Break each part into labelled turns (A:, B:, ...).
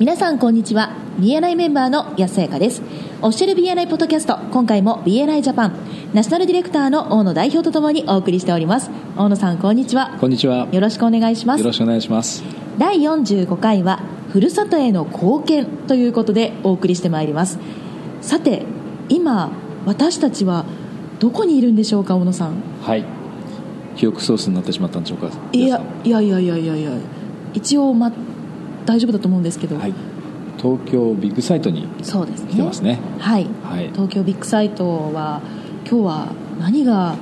A: 皆さんこんにちは。BNI メンバーの安さやかです。オフィシャル BNI ポッドキャスト今回も BNI ジャパンナショナルディレクターの大野代表とともにお送りしております。大野さんこんにちは。
B: こんにちは。
A: よろしくお願いします。
B: よろしくお願いします。
A: 第45回はふるさとへの貢献ということでお送りしてまいります。さて今私たちはどこにいるんでしょうか大野さん。
B: はい。記憶ソースになってしまったんでしょうか。
A: いやいやいやいやいやいや。一応、ま、大丈夫だと思うんですけど、
B: はい、東京ビッグサイトに来てますね。
A: はい、
B: はい。
A: 東京ビッグサイトは今日は何が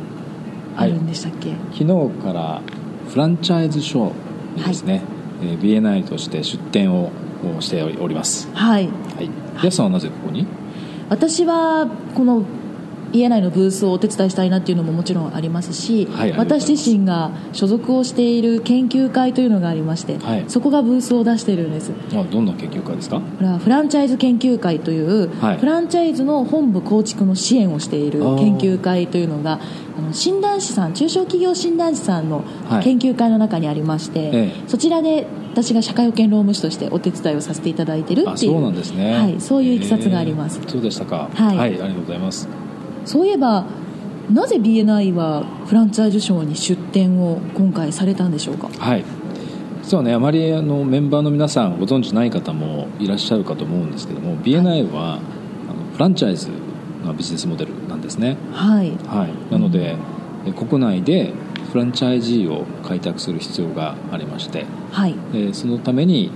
A: あるんでしたっけ、
B: 昨日からフランチャイズショーにですね、えー BNI として出展ををしております。
A: はい。
B: はい。安さんはなぜここに？
A: 私はこの BNI のブースをお手伝いしたいなっていうのももちろんありますし、
B: はい
A: 私自身が所属をしている研究会というのがありまして、
B: はい。
A: そこがブースを出してるんです。
B: あどんな研究会ですか？
A: これはフランチャイズ研究会という、
B: はい。
A: フランチャイズの本部構築の支援をしている研究会というのがあの診断士さん中小企業診断士さんの
B: はい。
A: 研究会の中にありまして、
B: ええ。
A: そちらで私が社会保険労務士としてお手伝いをさせていただいてる
B: あ
A: っていう
B: そうなんですね。
A: はい、そういういきさつがあります、
B: えーそうでしたか。
A: はい
B: ありがとうございます
A: そういえばなぜ BNI はフランチャイズショーに出展を今回されたんでしょうか？
B: はい。実はねあまりあのメンバーの皆さんご存知ない方もいらっしゃるかと思うんですけども BNI は、あのフランチャイズがビジネスモデルなんですね。
A: はい。
B: はい、なので、え国内でフランチャイジーを開拓する必要がありまして
A: はい。
B: でそのために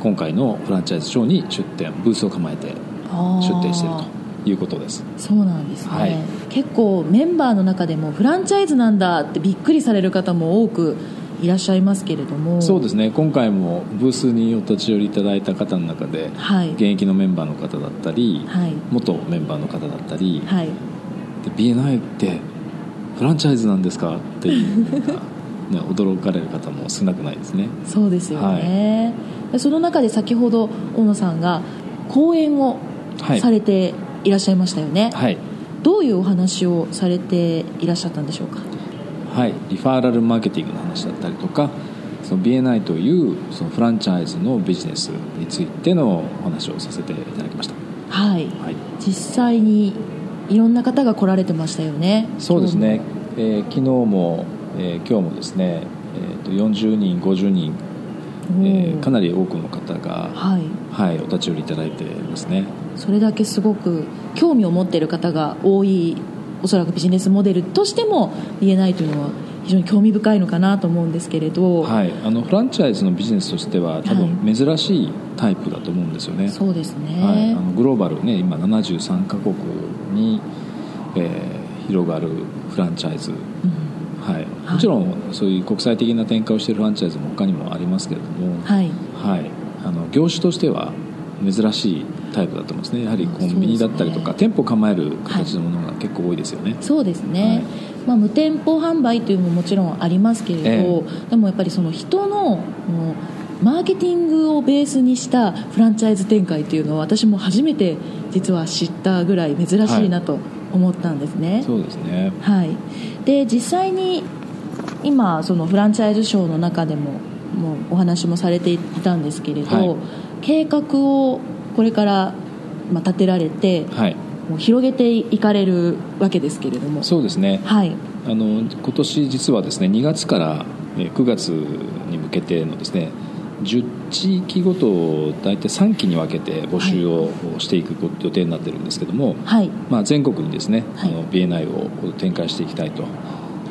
B: 今回のフランチャイズショーに出店ブースを構えて出店しているということです。
A: そうなんですね、
B: はい。
A: 結構メンバーの中でもフランチャイズなんだってびっくりされる方も多くいらっしゃいますけれども。
B: そうですね。今回もブースにお立ち寄りいただいた方の中で
A: はい。
B: 現役のメンバーの方だったり、
A: はい。
B: 元メンバーの方だったり、
A: はい。
B: で BNI ってフランチャイズなんですかっていうね、驚かれる方も少なくないですね。
A: そうですよね、でその中で先ほど大野さんが講演を
B: はい。
A: されていらっしゃいましたよね、
B: はい。
A: どういうお話をされていらっしゃったんでしょうか？
B: はい、リファーラルマーケティングの話だったりとかその BNI というそのフランチャイズのビジネスについてのお話をさせていただきました、
A: はい。
B: はい、
A: 実際にいろんな方が来られてましたよね。
B: そうですね、えー昨日も、えー今日もですね、えーと40人50人、えー。かなり多くの方が、
A: はい
B: はい、お立ち寄りいただいていますね。
A: それだけすごく興味を持っている方が多いおそらくビジネスモデルとしても BNI というのは非常に興味深いのかなと思うんですけれど、
B: はい、あのフランチャイズのビジネスとしては多分
A: は
B: 珍しいタイプだと思うんですよね、
A: そうですね、
B: はい、あのグローバルね今73カ国に、えー広がるフランチャイズ、
A: うん。
B: はい、
A: はい。
B: もちろんそういう国際的な展開をしているフランチャイズも他にもありますけれども、
A: はい。
B: はい、あの業種としては珍しいタイプだと思いますね。やはりコンビニだったりとか、
A: そうです
B: 店舗構える形のものが結構多いですよね、
A: そうですね、
B: はい。
A: まあ、無店舗販売というのももちろんありますけれど、
B: え
A: でもやっぱりその人のマーケティングをベースにしたフランチャイズ展開というのは私も初めて実は知ったぐらい珍しいなと思ったんですね、
B: そうですね。
A: はい、で実際に今そのフランチャイズショーの中でももうお話もされていたんですけれど、
B: はい。
A: 計画をこれからまあ立てられて
B: はい。
A: もう広げていかれるわけですけれども。
B: そうですね。
A: はい。
B: あの今年実はですね2月からえー9月に向けてのですね10地域ごとを大体3期に分けて募集をしていく予定になってるんですけども、
A: はい。
B: まあ、全国にですね、
A: はい。
B: あの BNI を展開していきたいと。や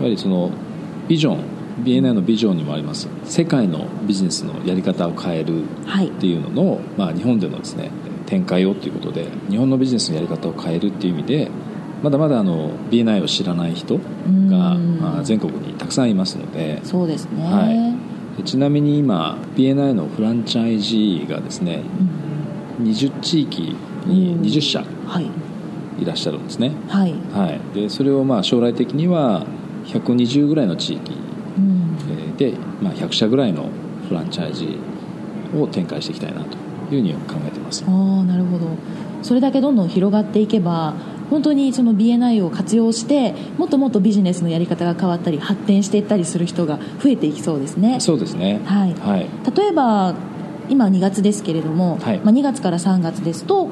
B: はりそのビジョン BNI のビジョンにもあります。世界のビジネスのやり方を変える
A: はい。
B: っていうのの、まあ、日本でのですね展開をということで日本のビジネスのやり方を変えるっていう意味でまだまだあの BNI を知らない人
A: ん。
B: がまあ全国にたくさんいますので
A: そうですね、
B: はい。でちなみに今 BNI のフランチャイジーがですね
A: うん。
B: 20地域に
A: うん。
B: 20社
A: はい。
B: いらっしゃるんですね、
A: はい、
B: はい、でそれをまあ将来的には120ぐらいの地域で、まあ、100社ぐらいのフランチャイジーを展開していきたいなというふうに考えてます。
A: ああなるほど。それだけどんどん広がっていけば本当にその BNI を活用してもっともっとビジネスのやり方が変わったり発展していったりする人が増えていきそうですね。
B: そうですね。
A: はい。
B: はい。
A: 例えば今2月ですけれども、
B: はい。
A: まあ、2月から3月ですと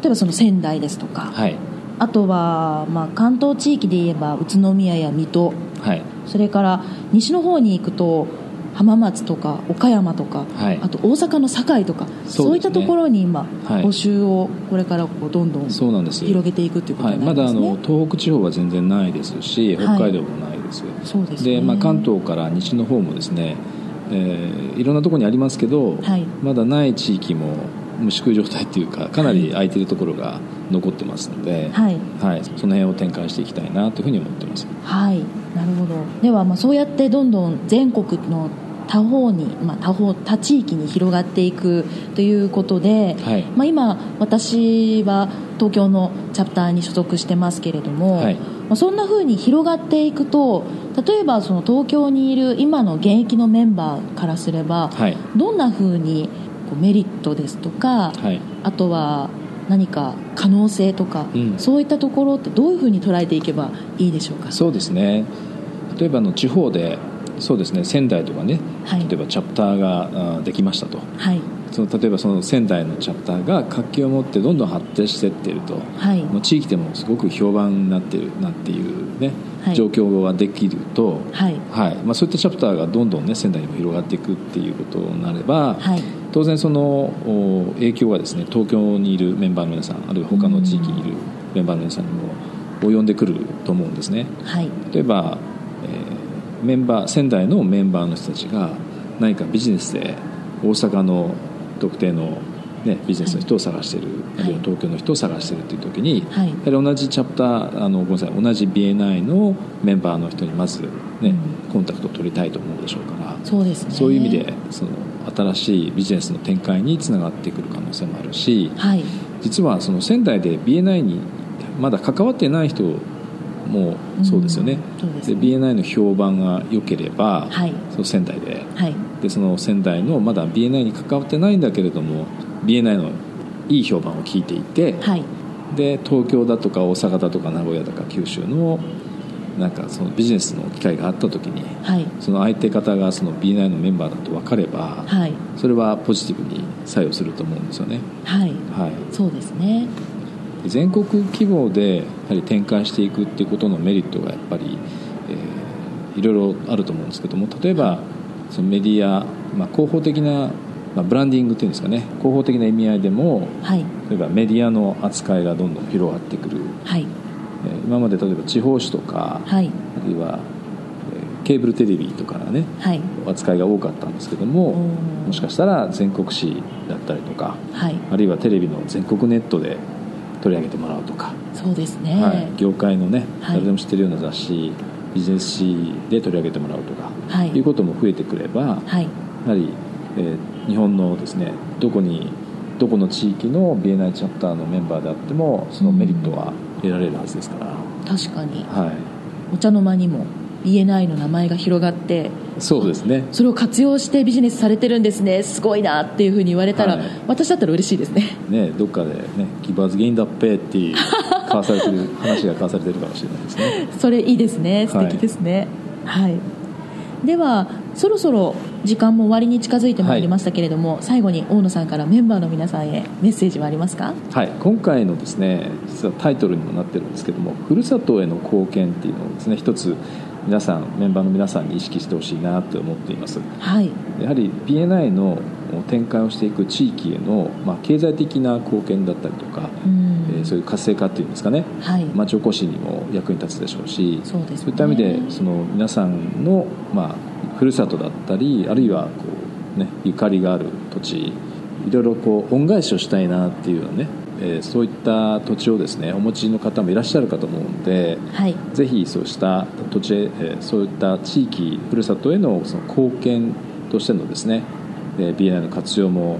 A: 例えばその仙台ですとか、
B: はい。
A: あとは、まあ、関東地域で言えば宇都宮や水戸。
B: はい
A: それから西の方に行くと浜松とか岡山とか、
B: はい。
A: あと大阪の堺とかそう,、
B: ね。
A: いったところに今、
B: はい。
A: 募集をこれからこうどんどん広げていくということ
B: はい、
A: になりますね、
B: まだあの東北地方は全然ないですし
A: はい。
B: 北海道もないです、
A: そうですね。
B: まあ、関東から西の方もですね、えーいろんなところにありますけど、
A: はい。
B: まだない地域も虫食い状態っていうかかなり空いてるところが残ってますので、
A: はい。
B: はい、その辺を展開していきたいなというふうに思ってます。
A: はいなるほど。ではまあそうやってどんどん全国の他方に、まあ、他方他地域に広がっていくということで、
B: はい。
A: まあ、今私は東京のチャプターに所属してますけれども、
B: はい。
A: まあ、そんな風に広がっていくと例えばその東京にいる今の現役のメンバーからすれば、
B: はい。
A: どんな風にこうメリットですとか、
B: はい。
A: あとは何か可能性とか、
B: うん。
A: そういったところってどういう風に捉えていけばいいでしょうか？
B: そうですね。例えばあの地方でそうですね仙台とかね、
A: はい。
B: 例えばチャプターができましたと。
A: はい。
B: その例えばその仙台のチャプターが活気を持ってどんどん発展していっていると
A: はい。
B: もう地域でもすごく評判になっているなっていうね、
A: はい。
B: 状況ができると、
A: はい。
B: はい。まあ、そういったチャプターがどんどんね仙台にも広がっていくっていうことになれば、
A: はい
B: 当然そのお影響がですね東京にいるメンバーの皆さんあるいは他の地域にいるメンバーの皆さんにも及んでくると思うんですね。
A: はい。
B: 例えば、えーメンバー仙台のメンバーの人たちが何かビジネスで大阪の特定の、ね、ビジネスの人を探している、
A: はい。
B: あるいは東京の人を探しているという時に、
A: はい。
B: やはり同じチャプターあのごめんなさい同じ BNI のメンバーの人にまず、ね
A: うん。
B: コンタクトを取りたいと思うでしょうから
A: そうですね。
B: そういう意味でその新しいビジネスの展開につながってくる可能性もあるし
A: はい。
B: 実はその仙台で BNI にまだ関わってない人もそうですよね,、
A: うん。で
B: BNI の評判が良ければ、
A: はい。
B: その仙台で。
A: はい。
B: でその仙台のまだ BNI に関わってないんだけれども BNI のいい評判を聞いていて、
A: はい。
B: で東京だとか大阪だとか名古屋だとか九州のなんかそのビジネスの機会があった時に
A: はい。
B: その相手方がその BNI のメンバーだと分かれば、
A: はい。
B: それはポジティブに作用すると思うんですよね、
A: はい。
B: はい、
A: そうですね。
B: 全国規模でやはり展開していくっていうことのメリットがやっぱり、えーいろいろあると思うんですけども例えばそのメディア、まあ、広報的な、まあ、ブランディングっていうんですかね。広報的な意味合いでも
A: はい。
B: 例えばメディアの扱いがどんどん広がってくる、
A: はい。
B: えー今まで例えば地方紙とか、
A: はい。
B: あるいは、えーケーブルテレビとかのね
A: はい。
B: 扱いが多かったんですけどももしかしたら全国紙だったりとか
A: はい。
B: あるいはテレビの全国ネットで取り上げてもらうとか、
A: そうですね。
B: はい、業界のね
A: はい。
B: 誰でも知ってるような雑誌、ビジネス誌で取り上げてもらうとか、
A: はい。
B: い、うことも増えてくれば、
A: はい。
B: やはり、えー日本のですねどこにどこの地域の BNI チャプターのメンバーであってもそのメリットは得られるはずですから、
A: 確かに。
B: はい、
A: お茶の間にも BNI の名前が広がって。
B: そうですね。
A: それを活用してビジネスされてるんですね。すごいなっていうふうに言われたら、
B: はい。
A: 私だったら嬉しいですね。
B: ねどっかでね「ギバーズ・ゲイン・ダッペー」っていう交わされてる話が交わされてるかもしれないですね。
A: それいいですね。素
B: はい
A: 敵ですね。はい、ではそろそろ時間も終わりに近づいてまいりましたけれども、最後に大野さんからメンバーの皆さんへメッセージはありますか？
B: はい、今回のですね実はタイトルにもなってるんですけどもふるさとへの貢献っていうのをですね一つ皆さんメンバーの皆さんに意識してほしいなと思っています。
A: はい。
B: やはり BNI の展開をしていく地域への、まあ、経済的な貢献だったりとか、
A: うん。
B: えーそういう活性化っていうんですかね。
A: はい、
B: 町おこしにも役に立つでしょうし
A: そうですね。
B: いった意味でその皆さんの、まあ、ふるさとだったりあるいはこう、ね、ゆかりがある土地いろいろこう恩返しをしたいなっていうようなね、えーそういった土地をですねお持ちの方もいらっしゃるかと思うので
A: はい。
B: ぜひそうした土地へ、えーそういった地域ふるさとへのその貢献としてのですね、えー BNI の活用も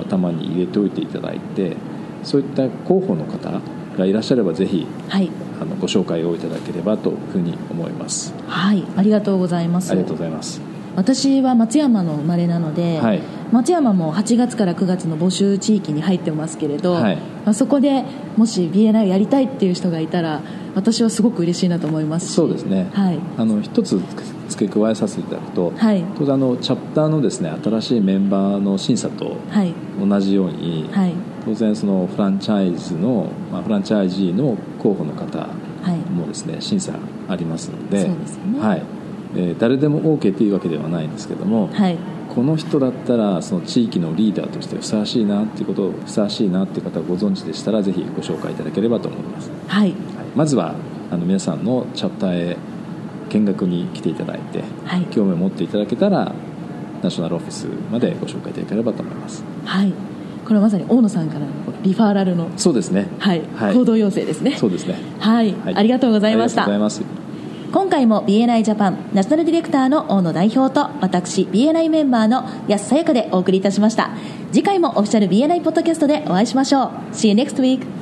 B: 頭に入れておいていただいてそういった広報の方がいらっしゃればぜひ
A: はい。
B: あのご紹介をいただければというふうに思います。
A: はい。ありがとうございます。
B: ありがとうございます。
A: 私は松山の生まれなので、
B: はい
A: 松山も8月から9月の募集地域に入ってますけれど、
B: はい。
A: まあ、そこでもし BNI をやりたいっていう人がいたら私はすごく嬉しいなと思いますし。
B: そうですね、
A: はい。
B: あの一つ付け加えさせていただくと、
A: はい。
B: 当然あのチャプターのですね新しいメンバーの審査と
A: はい。
B: 同じように、
A: はい。
B: 当然そのフランチャイズの、まあ、フランチャイジーの候補の方
A: はい。
B: もですね審査ありますので
A: そうですよね。
B: はい。えー誰でも OK というわけではないんですけども、
A: はい
B: この人だったらその地域のリーダーとしてふさわしいなっていうことをふさわしいなっていう方をご存知でしたらぜひご紹介いただければと思います、
A: はい。
B: はい。まずはあの皆さんのチャプターへ見学に来ていただいて、
A: はい。
B: 興味を持っていただけたらナショナルオフィスまでご紹介いただければと思います。
A: はい。これはまさに大野さんからのリファーラルの、
B: そうですね。
A: はい。
B: はい。
A: 行動要請ですね。
B: そうですね。
A: はい、
B: はい。
A: ありがとうございました。
B: ありがとうございます
A: 今回も BNI ジャパンナショナルディレクターの大野代表と私 BNI メンバーの安さやかでお送りいたしました。次回もオフィシャル BNI ポッドキャストでお会いしましょう。See you next week!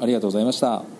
B: ありがとうございました。